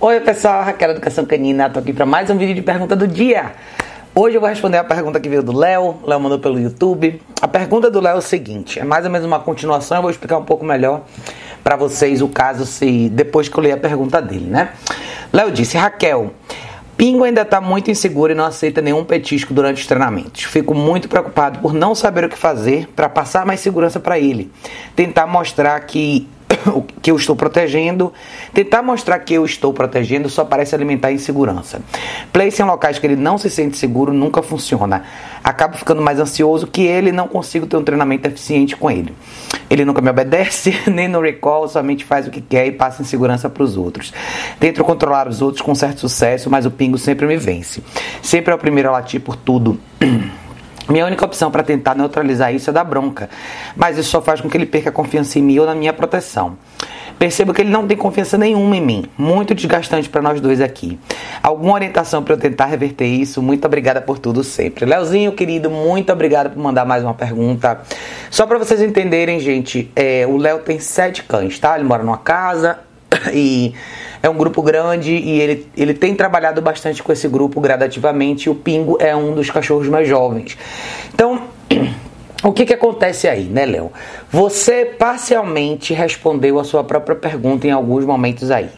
Oi pessoal, Raquel Educação Canina, tô aqui para mais um vídeo de pergunta do dia. Hoje eu vou responder a pergunta que veio do Léo, Léo mandou pelo YouTube. A pergunta do Léo é o seguinte, é mais ou menos uma continuação, eu vou explicar um pouco melhor para vocês o caso se depois que eu ler a pergunta dele, né? Léo disse: "Raquel, Pingo ainda está muito inseguro e não aceita nenhum petisco durante os treinamentos. Fico muito preocupado por não saber o que fazer para passar mais segurança para ele. Tentar mostrar que que eu estou protegendo. Tentar mostrar que eu estou protegendo só parece alimentar insegurança. Place em locais que ele não se sente seguro nunca funciona. Acabo ficando mais ansioso que ele não consigo ter um treinamento eficiente com ele. Ele nunca me obedece, nem no recall, somente faz o que quer e passa insegurança para os outros. Tento controlar os outros com certo sucesso, mas o pingo sempre me vence. Sempre é o primeiro a latir por tudo. Minha única opção para tentar neutralizar isso é dar bronca, mas isso só faz com que ele perca confiança em mim ou na minha proteção. Percebo que ele não tem confiança nenhuma em mim, muito desgastante para nós dois aqui. Alguma orientação para eu tentar reverter isso? Muito obrigada por tudo sempre. Leozinho, querido, muito obrigado por mandar mais uma pergunta. Só para vocês entenderem, gente, é, o Léo tem sete cães, tá? Ele mora numa casa e é um grupo grande e ele, ele tem trabalhado bastante com esse grupo gradativamente. O Pingo é um dos cachorros mais jovens. Então, o que, que acontece aí, né, Léo? Você parcialmente respondeu a sua própria pergunta em alguns momentos aí.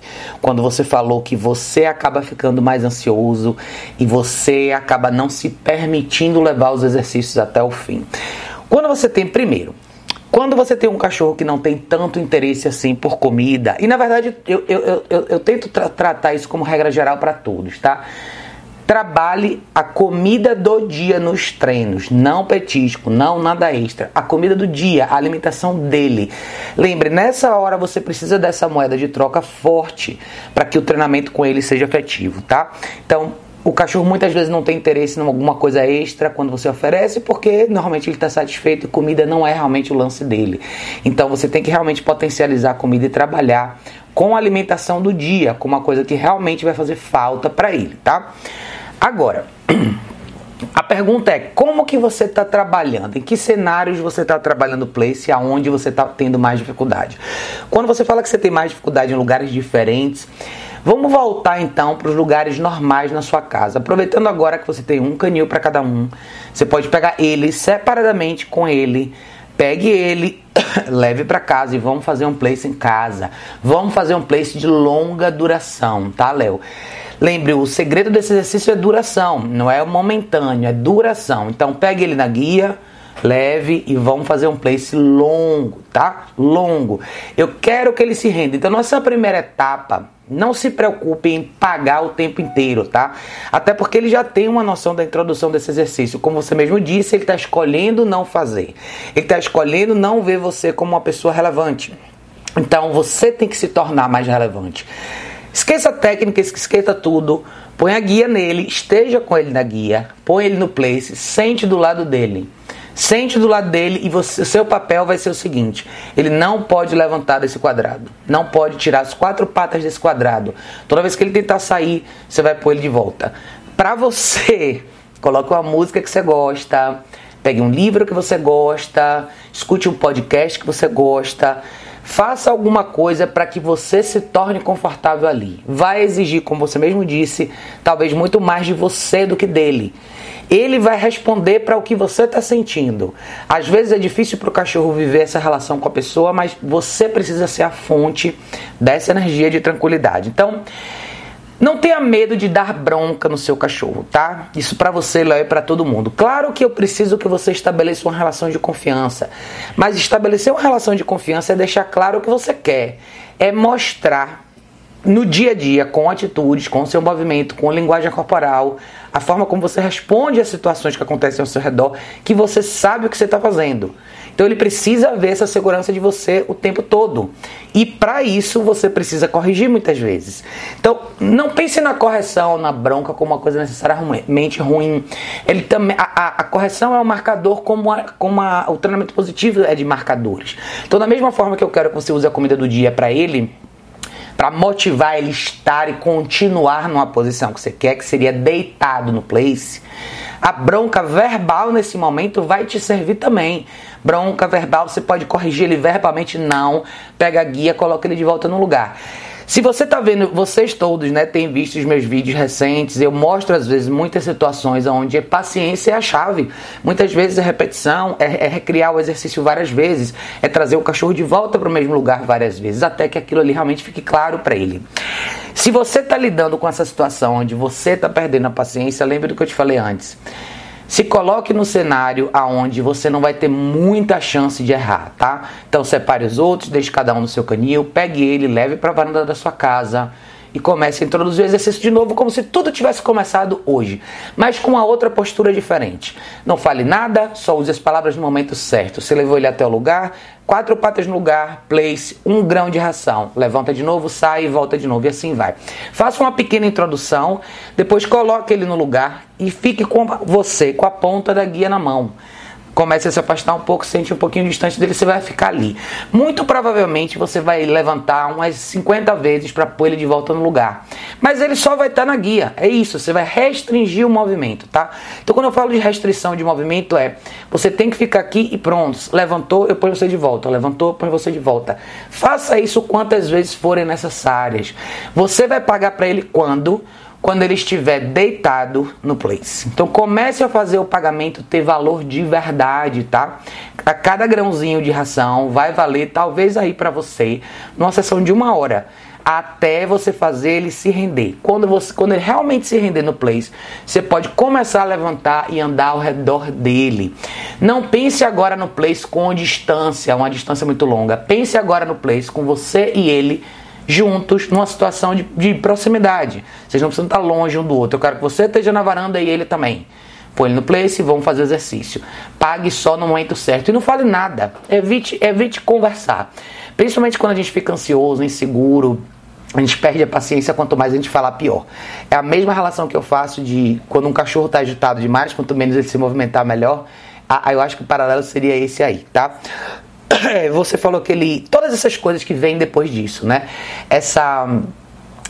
Quando você falou que você acaba ficando mais ansioso e você acaba não se permitindo levar os exercícios até o fim. Quando você tem, primeiro, quando você tem um cachorro que não tem tanto interesse assim por comida, e na verdade eu, eu, eu, eu tento tra tratar isso como regra geral para todos, tá? Trabalhe a comida do dia nos treinos, não petisco, não nada extra. A comida do dia, a alimentação dele. Lembre, nessa hora você precisa dessa moeda de troca forte para que o treinamento com ele seja efetivo, tá? Então, o cachorro muitas vezes não tem interesse em alguma coisa extra quando você oferece, porque normalmente ele está satisfeito e comida não é realmente o lance dele. Então você tem que realmente potencializar a comida e trabalhar com a alimentação do dia, com uma coisa que realmente vai fazer falta para ele, tá? Agora, a pergunta é como que você está trabalhando, em que cenários você está trabalhando o place, aonde você está tendo mais dificuldade. Quando você fala que você tem mais dificuldade em lugares diferentes, Vamos voltar então para os lugares normais na sua casa. Aproveitando agora que você tem um canil para cada um, você pode pegar ele separadamente com ele. Pegue ele, leve para casa e vamos fazer um place em casa. Vamos fazer um place de longa duração, tá, Léo? Lembre, o segredo desse exercício é duração, não é momentâneo, é duração. Então pegue ele na guia, leve e vamos fazer um place longo, tá? Longo. Eu quero que ele se renda. Então, nossa primeira etapa, não se preocupe em pagar o tempo inteiro, tá? Até porque ele já tem uma noção da introdução desse exercício. Como você mesmo disse, ele está escolhendo não fazer. Ele está escolhendo não ver você como uma pessoa relevante. Então, você tem que se tornar mais relevante. Esqueça a técnica, esqueça tudo. Põe a guia nele, esteja com ele na guia, põe ele no place, sente do lado dele. Sente do lado dele e você, seu papel vai ser o seguinte: ele não pode levantar desse quadrado, não pode tirar as quatro patas desse quadrado. Toda vez que ele tentar sair, você vai pôr ele de volta. Para você, coloque uma música que você gosta, pegue um livro que você gosta, escute um podcast que você gosta. Faça alguma coisa para que você se torne confortável ali. Vai exigir, como você mesmo disse, talvez muito mais de você do que dele ele vai responder para o que você está sentindo. Às vezes é difícil para o cachorro viver essa relação com a pessoa, mas você precisa ser a fonte dessa energia de tranquilidade. Então, não tenha medo de dar bronca no seu cachorro, tá? Isso para você, Léo, e para todo mundo. Claro que eu preciso que você estabeleça uma relação de confiança, mas estabelecer uma relação de confiança é deixar claro o que você quer, é mostrar no dia a dia, com atitudes, com seu movimento, com linguagem corporal, a forma como você responde às situações que acontecem ao seu redor, que você sabe o que você está fazendo. Então ele precisa ver essa segurança de você o tempo todo. E para isso você precisa corrigir muitas vezes. Então não pense na correção, na bronca como uma coisa necessariamente ruim. Ele também a, a, correção é um marcador como, a, como a, o treinamento positivo é de marcadores. Então da mesma forma que eu quero que você use a comida do dia para ele, para motivar ele estar e continuar numa posição que você quer, que seria deitado no place, a bronca verbal nesse momento vai te servir também. Bronca verbal, você pode corrigir ele verbalmente, não. Pega a guia, coloca ele de volta no lugar. Se você tá vendo, vocês todos, né, têm visto os meus vídeos recentes, eu mostro às vezes muitas situações onde paciência é a chave. Muitas vezes a repetição é, é recriar o exercício várias vezes, é trazer o cachorro de volta para o mesmo lugar várias vezes, até que aquilo ali realmente fique claro para ele. Se você está lidando com essa situação onde você está perdendo a paciência, lembre do que eu te falei antes. Se coloque no cenário aonde você não vai ter muita chance de errar, tá? Então separe os outros, deixe cada um no seu canil, pegue ele, leve para a varanda da sua casa e comece a introduzir o exercício de novo como se tudo tivesse começado hoje, mas com uma outra postura diferente. Não fale nada, só use as palavras no momento certo. Você levou ele até o lugar, quatro patas no lugar, place, um grão de ração. Levanta de novo, sai e volta de novo e assim vai. Faça uma pequena introdução, depois coloque ele no lugar e fique com você com a ponta da guia na mão comece a se afastar um pouco, sente um pouquinho distante dele, você vai ficar ali. Muito provavelmente você vai levantar umas 50 vezes para pôr ele de volta no lugar. Mas ele só vai estar tá na guia. É isso, você vai restringir o movimento, tá? Então quando eu falo de restrição de movimento é, você tem que ficar aqui e pronto. Levantou, eu ponho você de volta. Levantou, eu ponho você de volta. Faça isso quantas vezes forem necessárias. Você vai pagar para ele quando quando ele estiver deitado no place. Então comece a fazer o pagamento ter valor de verdade, tá? A cada grãozinho de ração vai valer talvez aí para você numa sessão de uma hora até você fazer ele se render. Quando você, quando ele realmente se render no place, você pode começar a levantar e andar ao redor dele. Não pense agora no place com distância, uma distância muito longa. Pense agora no place com você e ele juntos numa situação de, de proximidade. Vocês não precisam estar longe um do outro. Eu quero que você esteja na varanda e ele também. Põe ele no place vamos fazer exercício. Pague só no momento certo e não fale nada. Evite, evite conversar. Principalmente quando a gente fica ansioso, inseguro, a gente perde a paciência, quanto mais a gente falar, pior. É a mesma relação que eu faço de quando um cachorro está agitado demais, quanto menos ele se movimentar, melhor. Ah, eu acho que o paralelo seria esse aí, tá? você falou que ele. Todas essas coisas que vêm depois disso, né? Essa.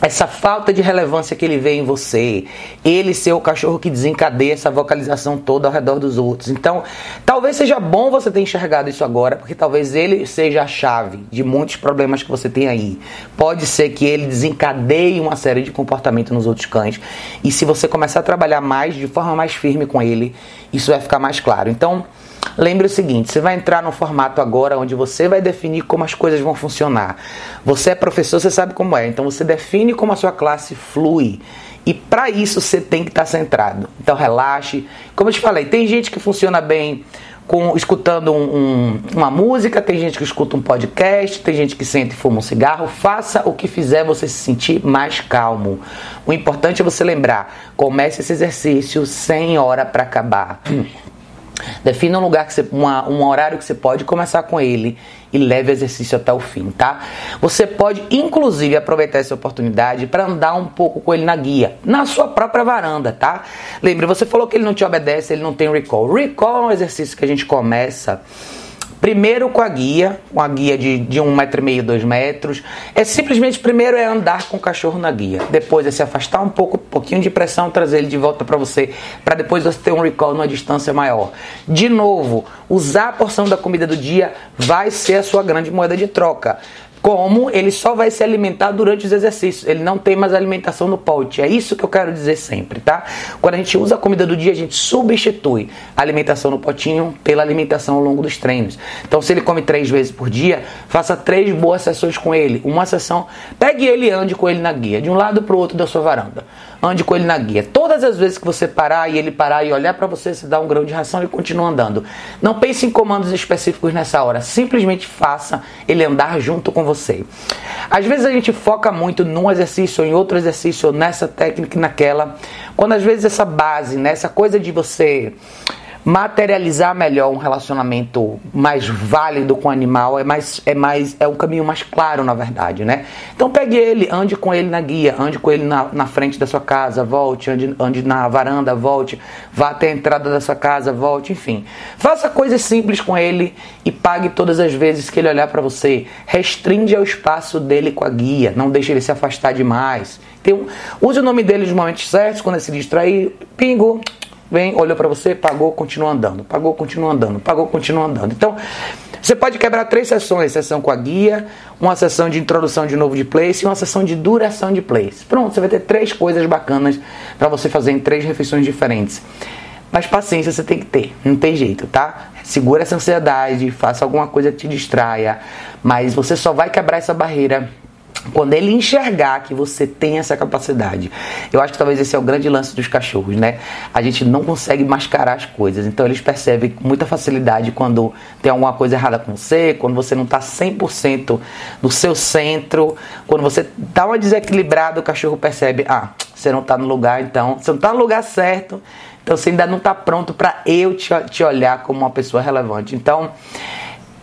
Essa falta de relevância que ele vê em você, ele ser o cachorro que desencadeia essa vocalização toda ao redor dos outros. Então, talvez seja bom você ter enxergado isso agora, porque talvez ele seja a chave de muitos problemas que você tem aí. Pode ser que ele desencadeie uma série de comportamentos nos outros cães, e se você começar a trabalhar mais, de forma mais firme com ele, isso vai ficar mais claro. Então, Lembre o seguinte: você vai entrar no formato agora onde você vai definir como as coisas vão funcionar. Você é professor, você sabe como é, então você define como a sua classe flui. E para isso você tem que estar tá centrado. Então relaxe. Como eu te falei, tem gente que funciona bem com escutando um, um, uma música, tem gente que escuta um podcast, tem gente que sente e fuma um cigarro. Faça o que fizer você se sentir mais calmo. O importante é você lembrar: comece esse exercício sem hora para acabar. Defina um lugar que você, uma, um horário que você pode começar com ele e leve o exercício até o fim, tá? Você pode inclusive aproveitar essa oportunidade para andar um pouco com ele na guia, na sua própria varanda, tá? Lembre, você falou que ele não te obedece, ele não tem recall. Recall é um exercício que a gente começa Primeiro com a guia, com a guia de, de um metro e meio, dois metros. É simplesmente, primeiro é andar com o cachorro na guia. Depois é se afastar um pouco, um pouquinho de pressão, trazer ele de volta para você, para depois você ter um recall numa distância maior. De novo, usar a porção da comida do dia vai ser a sua grande moeda de troca como ele só vai se alimentar durante os exercícios. Ele não tem mais alimentação no pote. É isso que eu quero dizer sempre, tá? Quando a gente usa a comida do dia, a gente substitui a alimentação no potinho pela alimentação ao longo dos treinos. Então, se ele come três vezes por dia, faça três boas sessões com ele. Uma sessão, pegue ele e ande com ele na guia, de um lado para o outro da sua varanda ande com ele na guia. Todas as vezes que você parar e ele parar e olhar para você, você dá um grão de ração e continua andando. Não pense em comandos específicos nessa hora, simplesmente faça ele andar junto com você. Às vezes a gente foca muito num exercício em outro exercício, nessa técnica naquela, quando às vezes essa base, né, essa coisa de você materializar melhor um relacionamento mais válido com o animal é mais é mais é um caminho mais claro na verdade né? Então pegue ele ande com ele na guia ande com ele na, na frente da sua casa volte ande, ande na varanda volte vá até a entrada da sua casa volte enfim. Faça coisas simples com ele e pague todas as vezes que ele olhar para você. Restringe o espaço dele com a guia não deixe ele se afastar demais. Então, use o nome dele nos momentos certos quando ele se distrair pingo vem, olhou para você, pagou, continua andando, pagou, continua andando, pagou, continua andando. Então, Você pode quebrar três sessões: sessão com a guia, uma sessão de introdução de novo de place e uma sessão de duração de place. Pronto, você vai ter três coisas bacanas para você fazer em três refeições diferentes. Mas paciência você tem que ter, não tem jeito, tá? Segura essa ansiedade, faça alguma coisa que te distraia, mas você só vai quebrar essa barreira quando ele enxergar que você tem essa capacidade. Eu acho que talvez esse é o grande lance dos cachorros, né? A gente não consegue mascarar as coisas, então eles percebem com muita facilidade quando tem alguma coisa errada com você, quando você não está 100% no seu centro, quando você dá uma desequilibrada, o cachorro percebe, ah, você não está no lugar, então, você não está no lugar certo, então você ainda não está pronto para eu te, te olhar como uma pessoa relevante. Então,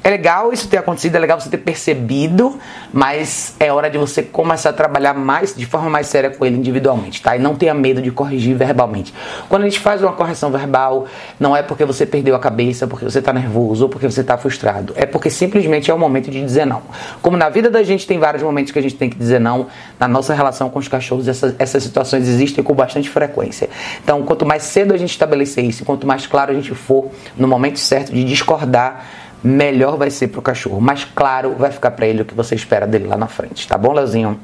é legal isso ter acontecido, é legal você ter percebido, mas é hora de você começar a trabalhar mais, de forma mais séria com ele individualmente, tá? E não tenha medo de corrigir verbalmente. Quando a gente faz uma correção verbal, não é porque você perdeu a cabeça, porque você está nervoso ou porque você está frustrado. É porque simplesmente é o momento de dizer não. Como na vida da gente tem vários momentos que a gente tem que dizer não, na nossa relação com os cachorros, essas, essas situações existem com bastante frequência. Então, quanto mais cedo a gente estabelecer isso, quanto mais claro a gente for no momento certo de discordar, melhor vai ser pro cachorro. Mais claro vai ficar para ele o que você espera dele lá na frente, tá bom, Leozinho?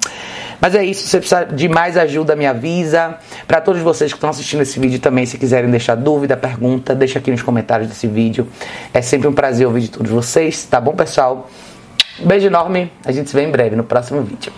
Mas é isso, se você precisar de mais ajuda, me avisa. Para todos vocês que estão assistindo esse vídeo também, se quiserem deixar dúvida, pergunta, deixa aqui nos comentários desse vídeo. É sempre um prazer ouvir de todos vocês, tá bom, pessoal? Beijo enorme, a gente se vê em breve no próximo vídeo.